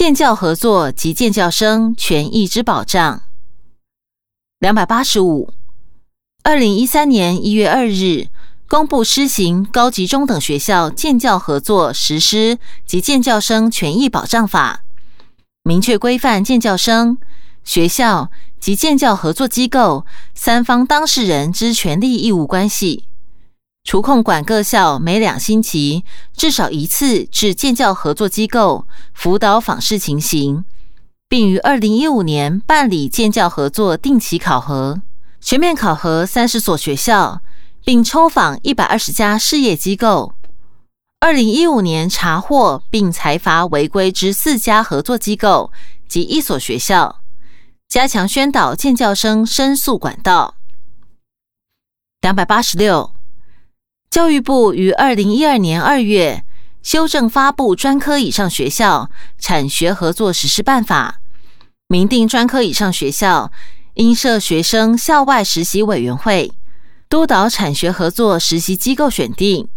建教合作及建教生权益之保障。两百八十五，二零一三年一月二日公布施行《高级中等学校建教合作实施及建教生权益保障法》，明确规范建教生、学校及建教合作机构三方当事人之权利义务关系。除控管各校每两星期至少一次至建教合作机构辅导访视情形。并于二零一五年办理建教合作定期考核，全面考核三十所学校，并抽访一百二十家事业机构。二零一五年查获并裁罚违规之四家合作机构及一所学校，加强宣导建教生申诉管道。两百八十六，教育部于二零一二年二月修正发布专科以上学校产学合作实施办法。明定专科以上学校应设学生校外实习委员会，督导产学合作实习机构选定、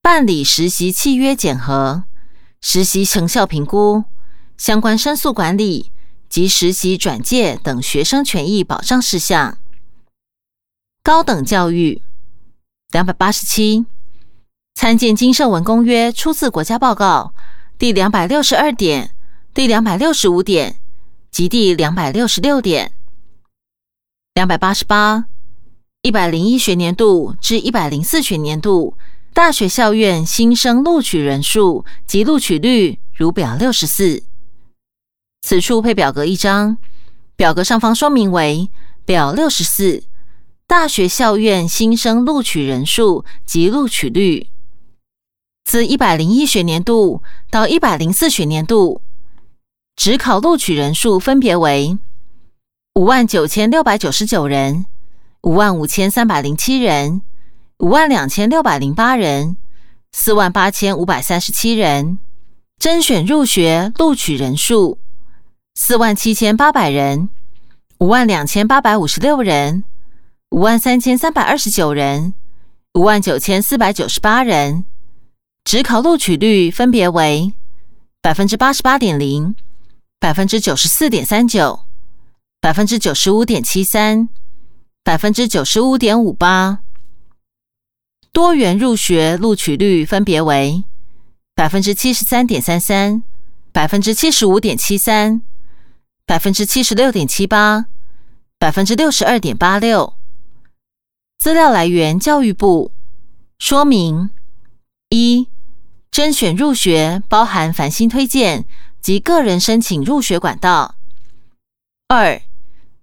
办理实习契约检核、实习成效评估、相关申诉管理。及实习转介等学生权益保障事项。高等教育。两百八十七，参见《金圣文公约》出自国家报告第两百六十二点、第两百六十五点。及第两百六十六点，两百八十八，一百零一学年度至一百零四学年度大学校院新生录取人数及录取率如表六十四。此处配表格一张，表格上方说明为表六十四大学校院新生录取人数及录取率。自一百零一学年度到一百零四学年度。只考录取人数分别为五万九千六百九十九人、五万五千三百零七人、五万两千六百零八人、四万八千五百三十七人。甄选入学录取人数四万七千八百人、五万两千八百五十六人、五万三千三百二十九人、五万九千四百九十八人。只考录取率分别为百分之八十八点零。百分之九十四点三九，百分之九十五点七三，百分之九十五点五八。多元入学录取率分别为百分之七十三点三三，百分之七十五点七三，百分之七十六点七八，百分之六十二点八六。资料来源：教育部。说明：一、甄选入学包含繁星推荐。及个人申请入学管道。二、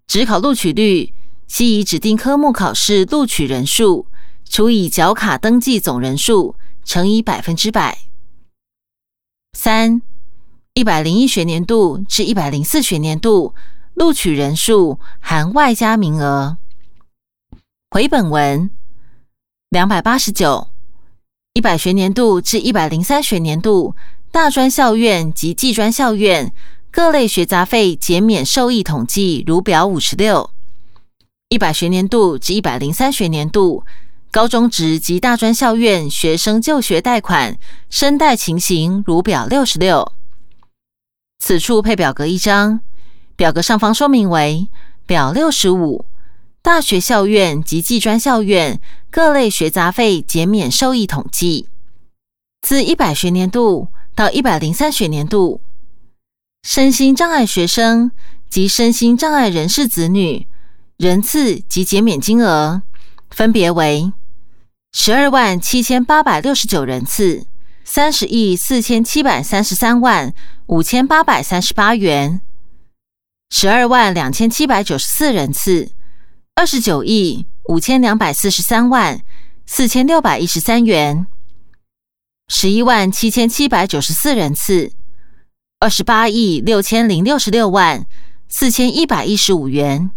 职考录取率系以指定科目考试录取人数除以缴卡登记总人数乘以百分之百。三、一百零一学年度至一百零四学年度录取人数含外加名额。回本文两百八十九，一百学年度至一百零三学年度。大专校院及技专校院各类学杂费减免受益统计如表五十六。一百学年度至一百零三学年度高中职及大专校院学生就学贷款申贷情形如表六十六。此处配表格一张，表格上方说明为表六十五。大学校院及技专校院各类学杂费减免受益统计，自一百学年度。到一百零三学年度，身心障碍学生及身心障碍人士子女人次及减免金额分别为十二万七千八百六十九人次、三十亿四千七百三十三万五千八百三十八元、十二万两千七百九十四人次、二十九亿五千两百四十三万四千六百一十三元。十一万七千七百九十四人次，二十八亿六千零六十六万四千一百一十五元；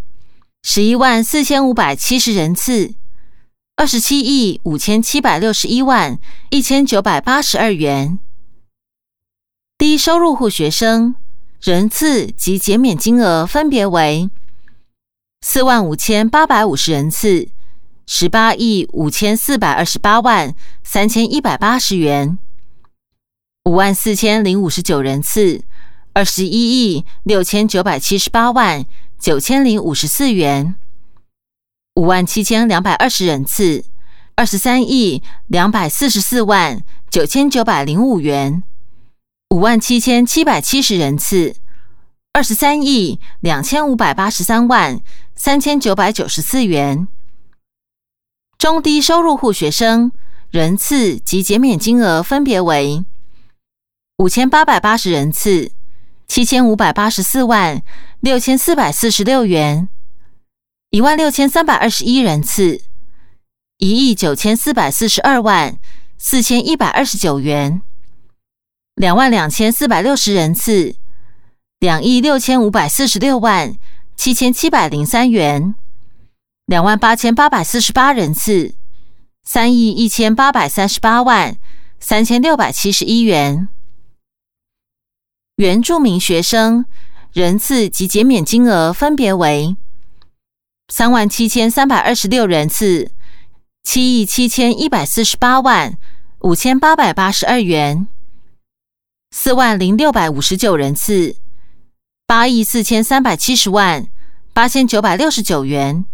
十一万四千五百七十人次，二十七亿五千七百六十一万一千九百八十二元。低收入户学生人次及减免金额分别为四万五千八百五十人次。十八亿五千四百二十八万三千一百八十元，五万四千零五十九人次，二十一亿六千九百七十八万九千零五十四元，五万七千两百二十人次，二十三亿两百四十四万九千九百零五元，五万七千七百七十人次，二十三亿两千五百八十三万三千九百九十四元，中低收入户学生人次及减免金额分别为五千八百八十人次。七千五百八十四万六千四百四十六元，一万六千三百二十一人次，一亿九千四百四十二万四千一百二十九元，两万两千四百六十人次，两亿六千五百四十六万七千七百零三元，两万八千八百四十八人次，三亿一千八百三十八万三千六百七十一元。原住民学生人次及减免金额分别为三万七千三百二十六人次，七亿七千一百四十八万五千八百八十二元；四万零六百五十九人次，八亿四千三百七十万八千九百六十九元；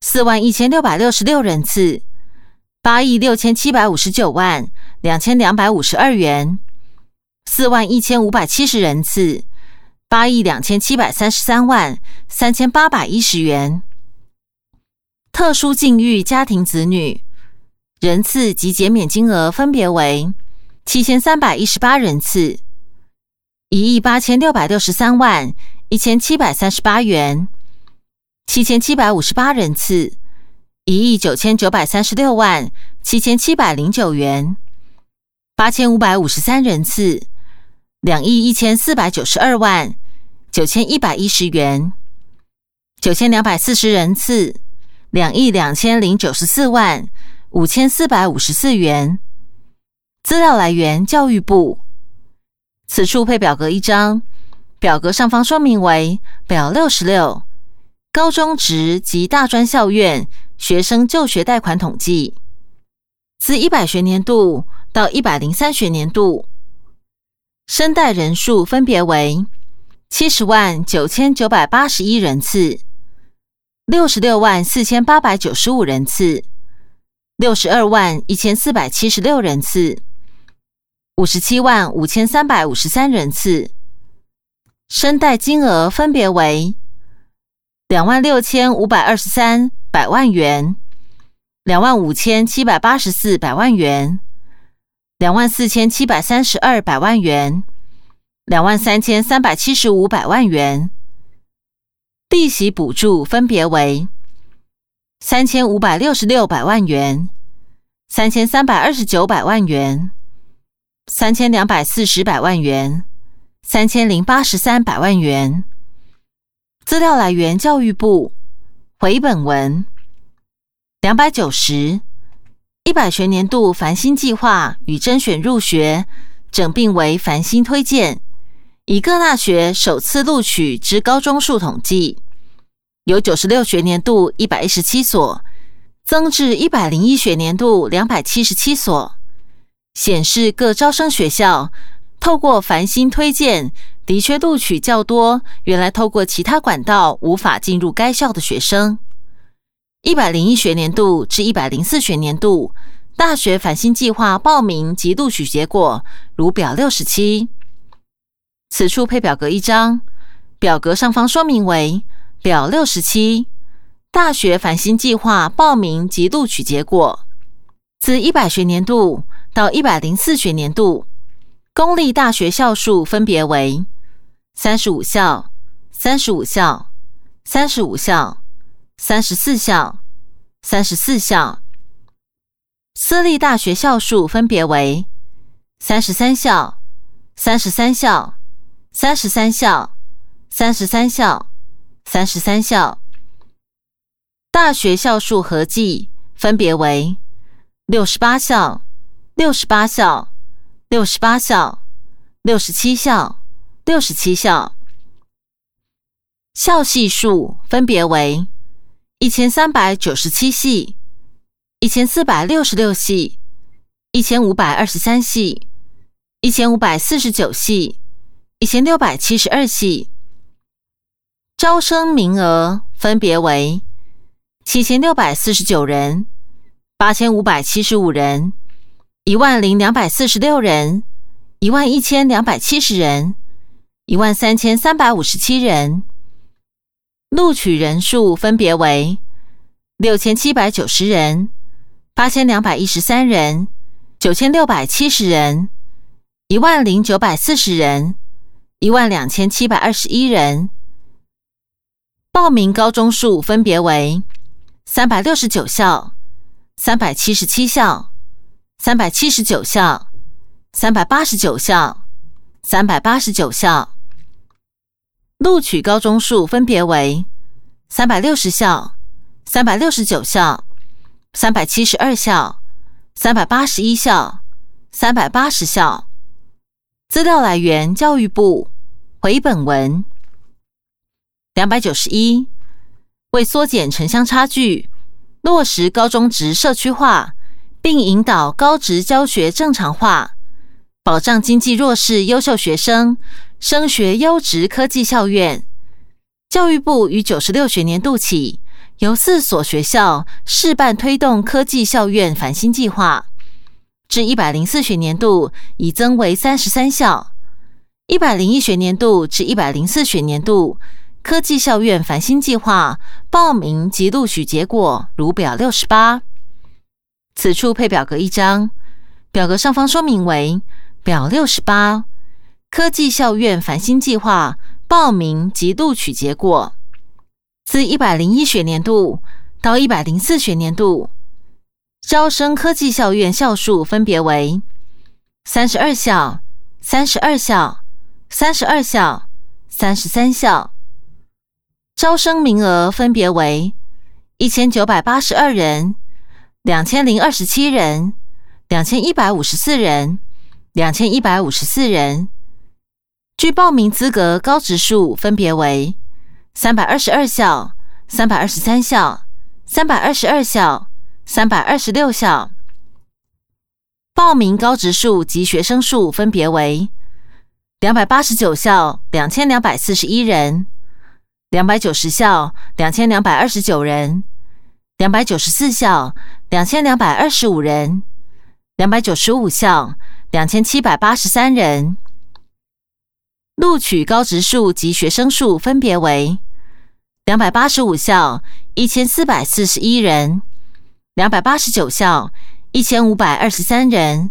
四万一千六百六十六人次，八亿六千七百五十九万两千两百五十二元。四万一千五百七十人次，八亿两千七百三十三万三千八百一十元。特殊境遇家庭子女人次及减免金额分别为七千三百一十八人次，一亿八千六百六十三万一千七百三十八元；七千七百五十八人次，一亿九千九百三十六万七千七百零九元；八千五百五十三人次。两亿一千四百九十二万九千一百一十元，九千两百四十人次，两亿两千零九十四万五千四百五十四元。资料来源：教育部。此处配表格一张，表格上方说明为表六十六，高中职及大专校院学生就学贷款统计，自一百学年度到一百零三学年度。申贷人数分别为七十万九千九百八十一人次、六十六万四千八百九十五人次、六十二万一千四百七十六人次、五十七万五千三百五十三人次。申贷金额分别为两万六千五百二十三百万元、两万五千七百八十四百万元。两万四千七百三十二百万元，两万三千三百七十五百万元。利息补助分别为三千五百六十六百万元、三千三百二十九百万元、三千两百四十百万元、三千零八十三百万元。资料来源：教育部。回本文两百九十。一百学年度繁星计划与甄选入学整并为繁星推荐，以各大学首次录取之高中数统计，由九十六学年度一百一十七所增至一百零一学年度两百七十七所，显示各招生学校透过繁星推荐，的确录取较多原来透过其他管道无法进入该校的学生。一百零一学年度至一百零四学年度大学返新计划报名及录取结果如表六十七。此处配表格一张，表格上方说明为表六十七大学返新计划报名及录取结果。自一百学年度到一百零四学年度，公立大学校数分别为三十五校、三十五校、三十五校。三十四校，三十四校。私立大学校数分别为三十三校，三十三校，三十三校，三十三校，三十三校。大学校数合计分别为六十八校，六十八校，六十八校，六十七校，六十七校。校系数分别为。一千三百九十七系，一千四百六十六系，一千五百二十三系，一千五百四十九系，一千六百七十二系。招生名额分别为七千六百四十九人、八千五百七十五人、一万零两百四十六人、一万一千两百七十人、一万三千三百五十七人。录取人数分别为六千七百九十人、八千两百一十三人、九千六百七十人、一万零九百四十人、一万两千七百二十一人。报名高中数分别为三百六十九校、三百七十七校、三百七十九校、三百八十九校、三百八十九校。录取高中数分别为三百六十校、三百六十九校、三百七十二校、三百八十一校、三百八十校。资料来源：教育部。回本文。两百九十一，为缩减城乡差距，落实高中职社区化，并引导高职教学正常化，保障经济弱势优秀学生升学优质科技校院。教育部于九十六学年度起，由四所学校试办推动科技校院繁星计划，至一百零四学年度已增为三十三校。一百零一学年度至一百零四学年度。科技校院繁星计划报名及录取结果如表六十八，此处配表格一张，表格上方说明为表六十八。科技校院繁星计划报名及录取结果，自一百零一学年度到一百零四学年度，招生科技校院校数分别为三十二校、三十二校、三十二校、三十三校。招生名额分别为一千九百八十二人、两千零二十七人、两千一百五十四人、两千一百五十四人。据报名资格高职数分别为三百二十二校、三百二十三校、三百二十二校、三百二十六校。报名高职数及学生数分别为两百八十九校、两千两百四十一人。两百九十校两千两百二十九人，两百九十四校两千两百二十五人，两百九十五校两千七百八十三人。录取高职数及学生数分别为两百八十五校一千四百四十一人，两百八十九校一千五百二十三人，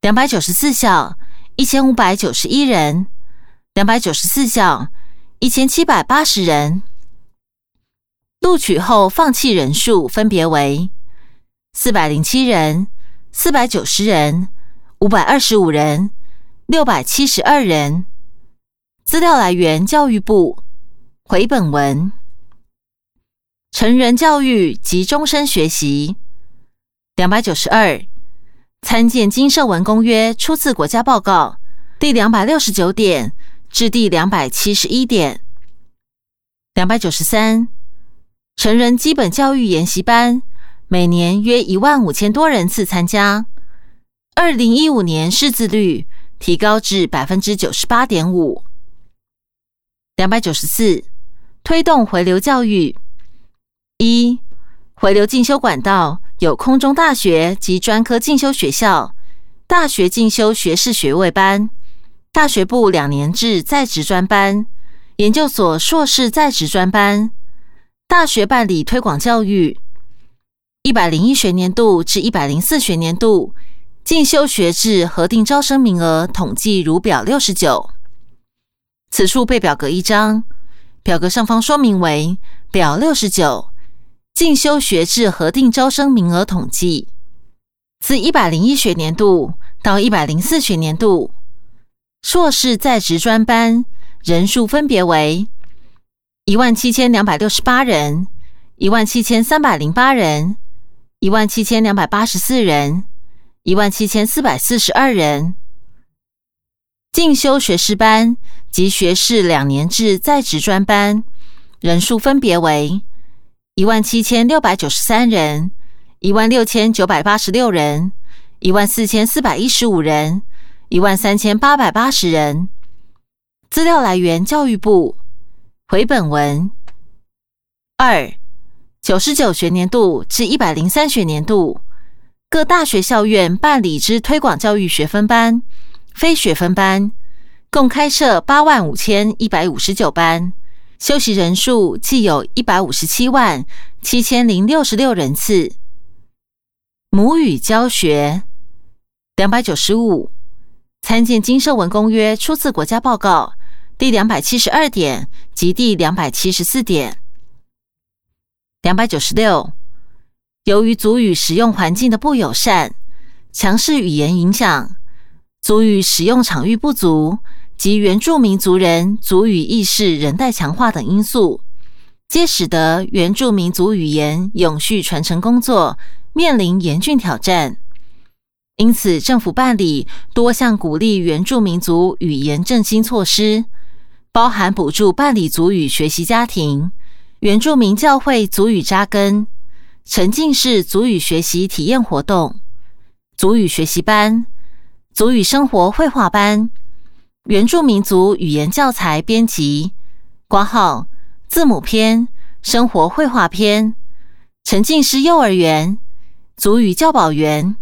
两百九十四校一千五百九十一人，两百九十四校。一千七百八十人录取后放弃人数分别为四百零七人、四百九十人、五百二十五人、六百七十二人。资料来源：教育部。回本文。成人教育及终身学习。两百九十二。参见《金社文公约》初次国家报告第两百六十九点。至第两百七十一点，两百九十三，成人基本教育研习班每年约一万五千多人次参加。二零一五年识字率提高至百分之九十八点五。两百九十四，推动回流教育。一，回流进修管道有空中大学及专科进修学校、大学进修学士学位班。大学部两年制在职专班、研究所硕士在职专班、大学办理推广教育。一百零一学年度至一百零四学年度进修学制核定招生名额统计如表六十九。此处配表格一张，表格上方说明为表六十九进修学制核定招生名额统计，自一百零一学年度到一百零四学年度。硕士在职专班人数分别为一万七千两百六十八人、一万七千三百零八人、一万七千两百八十四人、一万七千四百四十二人。进修学士班及学士两年制在职专班人数分别为一万七千六百九十三人、一万六千九百八十六人、一万四千四百一十五人。一万三千八百八十人，资料来源：教育部。回本文二九十九学年度至一百零三学年度，各大学校院办理之推广教育学分班、非学分班，共开设八万五千一百五十九班，修习人数计有一百五十七万七千零六十六人次。母语教学两百九十五，参见《金社文公约》初次国家报告。第两百七十二点及第两百七十四点，两百九十六。由于族语使用环境的不友善、强势语言影响、族语使用场域不足及原住民族人族语意识仍待强化等因素，皆使得原住民族语言永续传承工作面临严峻挑战。因此，政府办理多项鼓励原住民族语言振兴措施。包含补助办理族语学习家庭、原住民教会族语扎根、沉浸式族语学习体验活动、族语学习班、族语生活绘画班、原住民族语言教材编辑、挂号。字母篇、生活绘画篇、沉浸式幼儿园、族语教保员、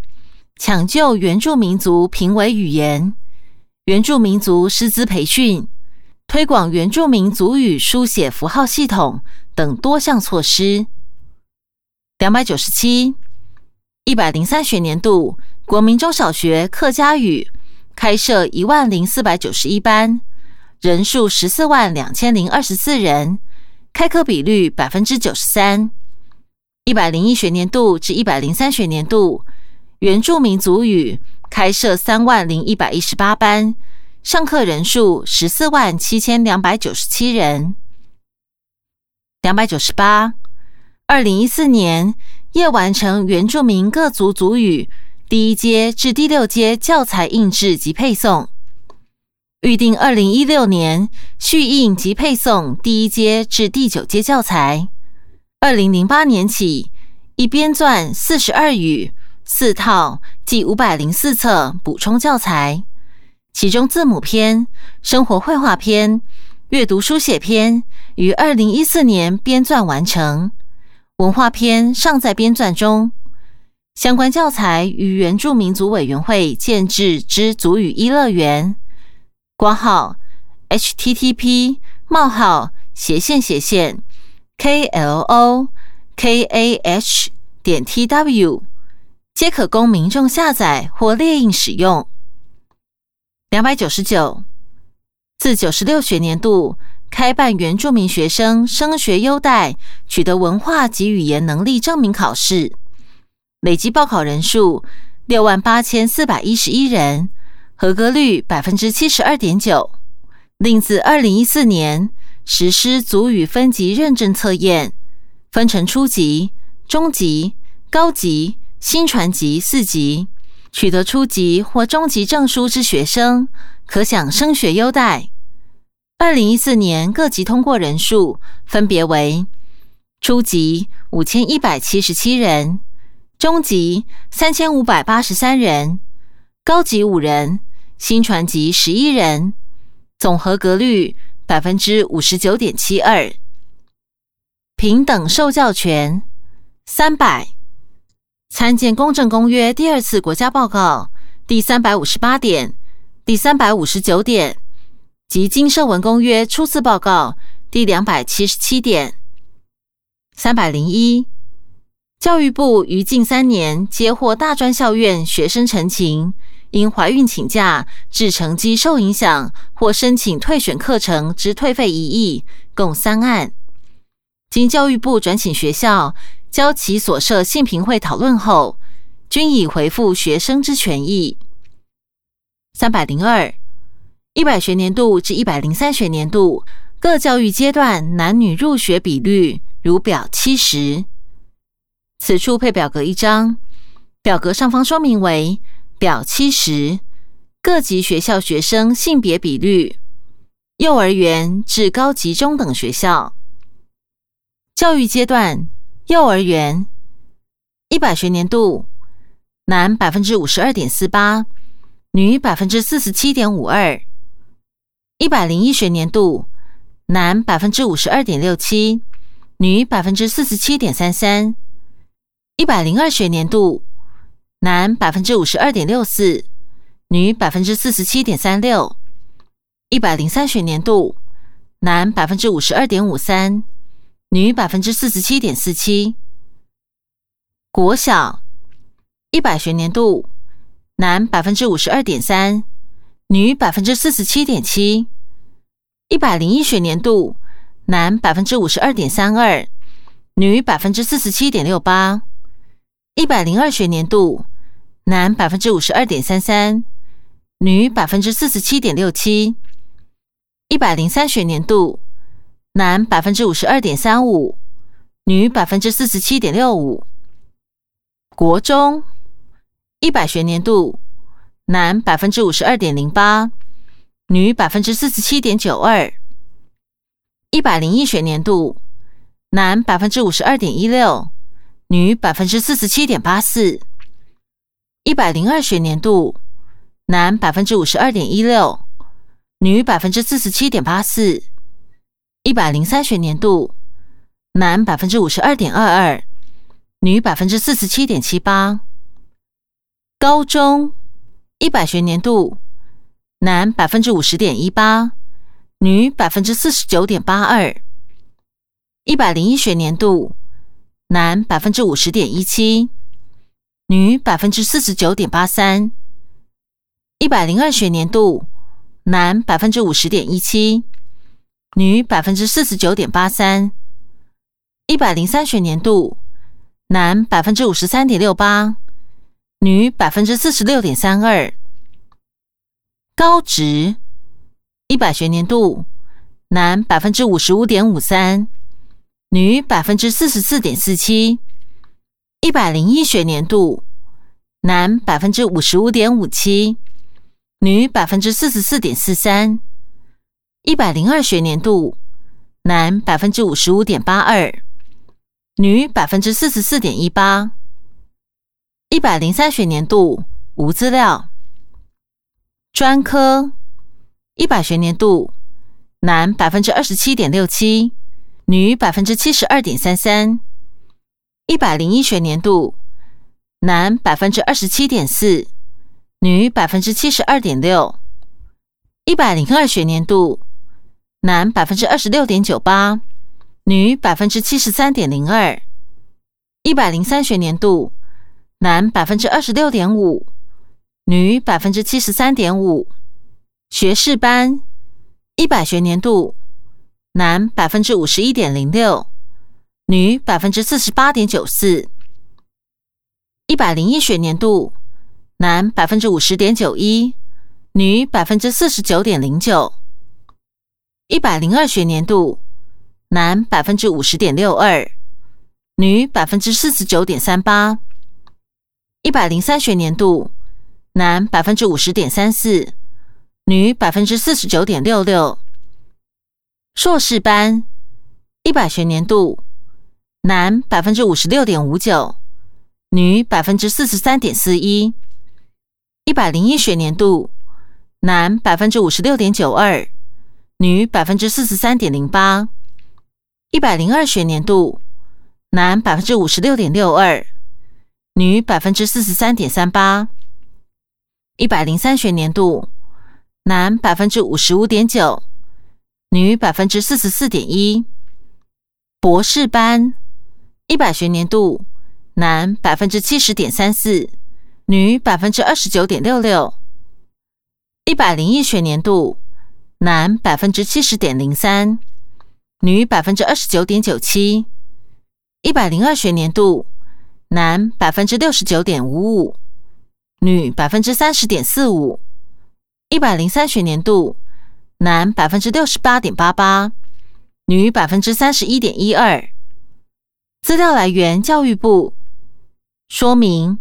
抢救原住民族评为语言、原住民族师资培训。推广原住民族语书写符号系统等多项措施。两百九十七，一百零三学年度国民中小学客家语开设一万零四百九十一班，人数十四万两千零二十四人，开课比率百分之九十三。一百零一学年度至一百零三学年度原住民族语开设三万零一百一十八班。上课人数十四万七千两百九十七人，两百九十八。二零一四年，业完成原住民各族族语第一阶至第六阶教材印制及配送，预定二零一六年续印及配送第一阶至第九阶教材。二零零八年起，已编撰四十二语四套计五百零四册补充教材。其中字母篇、生活绘画篇、阅读书写篇于二零一四年编撰完成，文化篇尚在编撰中。相关教材与原住民族委员会建制之族语一乐园（括号 http: 冒号斜线斜线 klo kah 点 tw） 皆可供民众下载或列印使用。两百九十九，自九十六学年度开办原住民学生升学优待，取得文化及语言能力证明考试，累计报考人数六万八千四百一十一人，合格率百分之七十二点九。另自二零一四年实施族语分级认证测验，分成初级、中级、高级、新传级四级。取得初级或中级证书之学生，可享升学优待。二零一四年各级通过人数分别为：初级五千一百七十七人，中级三千五百八十三人，高级五人，新传级十一人，总合格率百分之五十九点七二。平等受教权三百。参见《公正公约》第二次国家报告第三百五十八点、第三百五十九点及《金社文公约》初次报告第两百七十七点。三百零一，教育部于近三年接获大专校院学生陈情，因怀孕请假致成绩受影响或申请退选课程之退费一役，共三案。经教育部转请学校。交其所设性评会讨论后，均已回复学生之权益。三百零二，一百学年度至一百零三学年度各教育阶段男女入学比率如表七十。此处配表格一张，表格上方说明为表七十各级学校学生性别比率，幼儿园至高级中等学校教育阶段。幼儿园一百学年度，男百分之五十二点四八，女百分之四十七点五二。一百零一学年度，男百分之五十二点六七，女百分之四十七点三三；一百零二学年度，男百分之五十二点六四，女百分之四十七点三六；一百零三学年度，男百分之五十二点五三，女百分之四十七点四七。国小一百学年度，男百分之五十二点三。女百分之四十七点七，一百零一学年度，男百分之五十二点三二，女百分之四十七点六八；一百零二学年度，男百分之五十二点三三，女百分之四十七点六七；一百零三学年度，男百分之五十二点三五，女百分之四十七点六五。国中一百学年度。男百分之五十二点零八，女百分之四十七点九二。一百零一学年度，男百分之五十二点一六，女百分之四十七点八四。一百零二学年度，男百分之五十二点一六，女百分之四十七点八四。一百零三学年度，男百分之五十二点二二，女百分之四十七点七八。高中。一百学年度，男百分之五十点一八，女百分之四十九点八二。一百零一学年度，男百分之五十点一七，女百分之四十九点八三。一百零二学年度，男百分之五十点一七，女百分之四十九点八三。一百零三学年度，男百分之五十三点六八。女百分之四十六点三二，高职一百学年度，男百分之五十五点五三，女百分之四十四点四七。一百零一学年度，男百分之五十五点五七，女百分之四十四点四三。一百零二学年度，男百分之五十五点八二，女百分之四十四点一八。一百零三学年度无资料。专科一百学年度，男百分之二十七点六七，女百分之七十二点三三。一百零一学年度，男百分之二十七点四，女百分之七十二点六。一百零二学年度，男百分之二十六点九八，女百分之七十三点零二。一百零三学年度。男百分之二十六点五，女百分之七十三点五。学士班一百学年度，男百分之五十一点零六，女百分之四十八点九四。一百零一学年度，男百分之五十点九一，女百分之四十九点零九。一百零二学年度，男百分之五十点六二，女百分之四十九点三八。一百零三学年度，男百分之五十点三四，女百分之四十九点六六。硕士班一百学年度，男百分之五十六点五九，女百分之四十三点四一。一百零一学年度，男百分之五十六点九二，女百分之四十三点零八。一百零二学年度，男百分之五十六点六二。女百分之四十三点三八，一百零三学年度，男百分之五十五点九，女百分之四十四点一。博士班一百学年度，男百分之七十点三四，女百分之二十九点六六。一百零一学年度，男百分之七十点零三，女百分之二十九点九七。一百零二学年度。男百分之六十九点五五，女百分之三十点四五。一百零三学年度，男百分之六十八点八八，女百分之三十一点一二。资料来源：教育部。说明：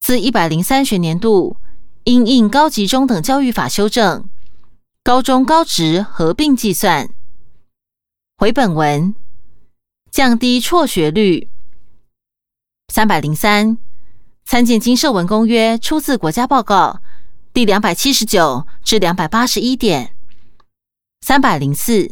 自一百零三学年度因应高级中等教育法修正，高中高职合并计算。回本文，降低辍学率。三百零三，参见《经社文公约》出自国家报告第两百七十九至两百八十一点。三百零四。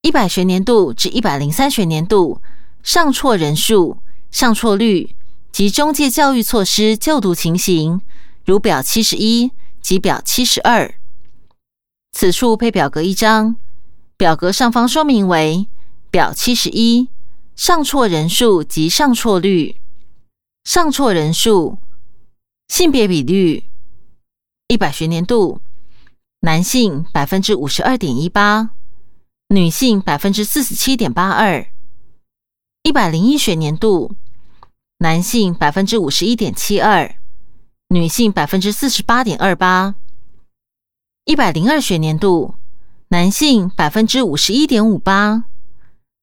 一百学年度至一百零三学年度上辍人数、上辍率及中介教育措施就读情形，如表七十一及表七十二。此处配表格一张，表格上方说明为表七十一上错人数及上错率。上错人数、性别比率，一百学年度男性百分之五十二点一八，女性百分之四十七点八二。一百零一学年度男性百分之五十一点七二，女性百分之四十八点二八。一百零二学年度男性百分之五十一点五八，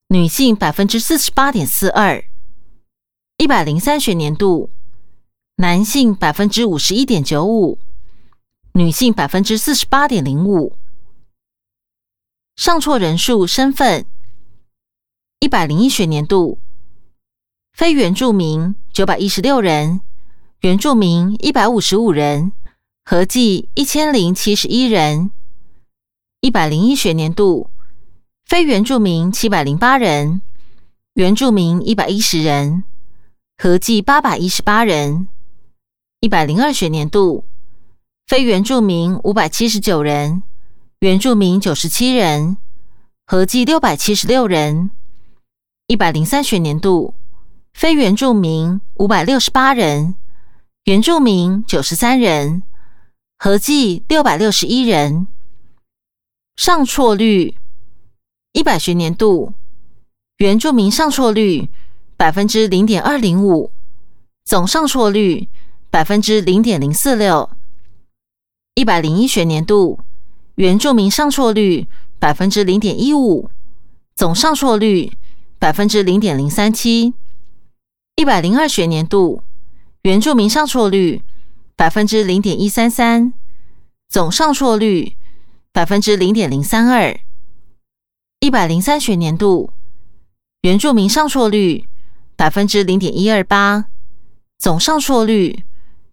女性百分之四十八点四二。一百零三学年度，男性百分之五十一点九五，女性百分之四十八点零五。上错人数身份，一百零一学年度，非原住民九百一十六人，原住民一百五十五人，合计一千零七十一人。一百零一学年度，非原住民七百零八人，原住民一百一十人。合计八百一十八人，一百零二学年度非原住民五百七十九人，原住民九十七人，合计六百七十六人。一百零三学年度非原住民五百六十八人，原住民九十三人，合计六百六十一人。上错率一百学年度原住民上错率。百分之零点二零五，总上错率百分之零点零四六。一百零一学年度原住民上错率百分之零点一五，总上错率百分之零点零三七。一百零二学年度原住民上错率百分之零点一三三，总上错率百分之零点零三二。一百零三学年度原住民上错率。百分之零点一二八，总上错率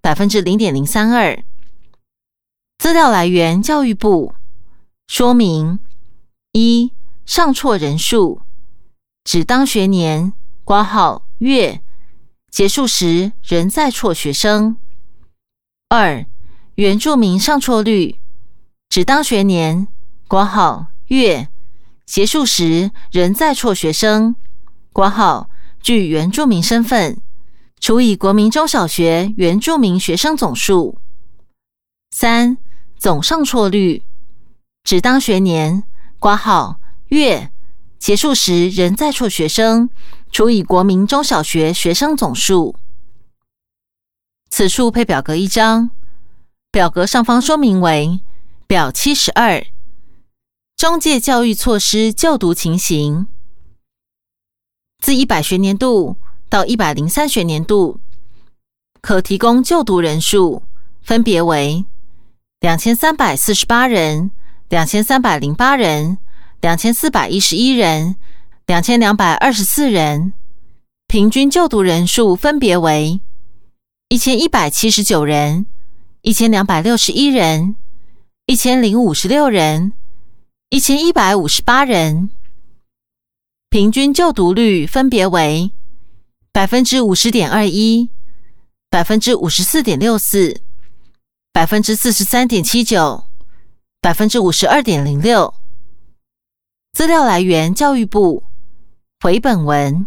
百分之零点零三二。资料来源：教育部。说明：一、上错人数指当学年挂号月结束时仍在错学生。二、原住民上错率指当学年挂号月结束时仍在错学生。挂号。据原住民身份除以国民中小学原住民学生总数。三、总上错率指当学年挂号月结束时仍在错学生除以国民中小学学生总数。此处配表格一张，表格上方说明为表七十二，中介教育措施就读情形。自一百学年度到一百零三学年度，可提供就读人数分别为两千三百四十八人、两千三百零八人、两千四百一十一人、两千两百二十四人，平均就读人数分别为一千一百七十九人、一千两百六十一人、一千零五十六人、一千一百五十八人。平均就读率分别为百分之五十点二一、百分之五十四点六四、百分之四十三点七九、百分之五十二点零六。资料来源：教育部。回本文。